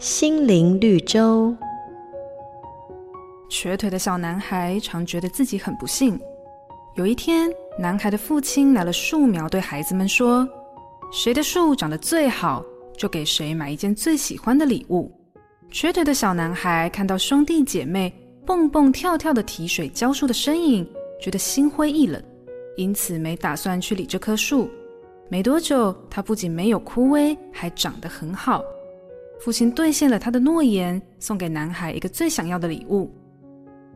心灵绿洲。瘸腿的小男孩常觉得自己很不幸。有一天，男孩的父亲拿了树苗，对孩子们说：“谁的树长得最好，就给谁买一件最喜欢的礼物。”瘸腿的小男孩看到兄弟姐妹蹦蹦跳跳的提水浇树的身影，觉得心灰意冷，因此没打算去理这棵树。没多久，它不仅没有枯萎，还长得很好。父亲兑现了他的诺言，送给男孩一个最想要的礼物。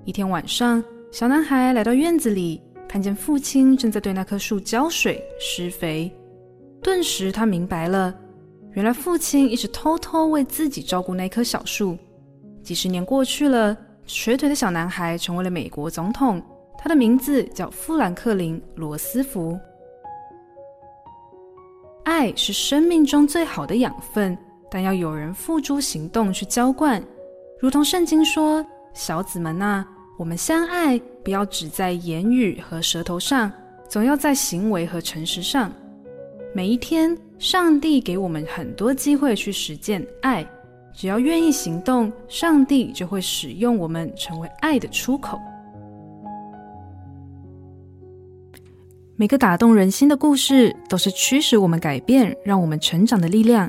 一天晚上，小男孩来到院子里，看见父亲正在对那棵树浇水施肥。顿时，他明白了，原来父亲一直偷偷为自己照顾那棵小树。几十年过去了，瘸腿的小男孩成为了美国总统，他的名字叫富兰克林·罗斯福。爱是生命中最好的养分，但要有人付诸行动去浇灌，如同圣经说：“小子们啊。”我们相爱，不要只在言语和舌头上，总要在行为和诚实上。每一天，上帝给我们很多机会去实践爱，只要愿意行动，上帝就会使用我们成为爱的出口。每个打动人心的故事，都是驱使我们改变、让我们成长的力量。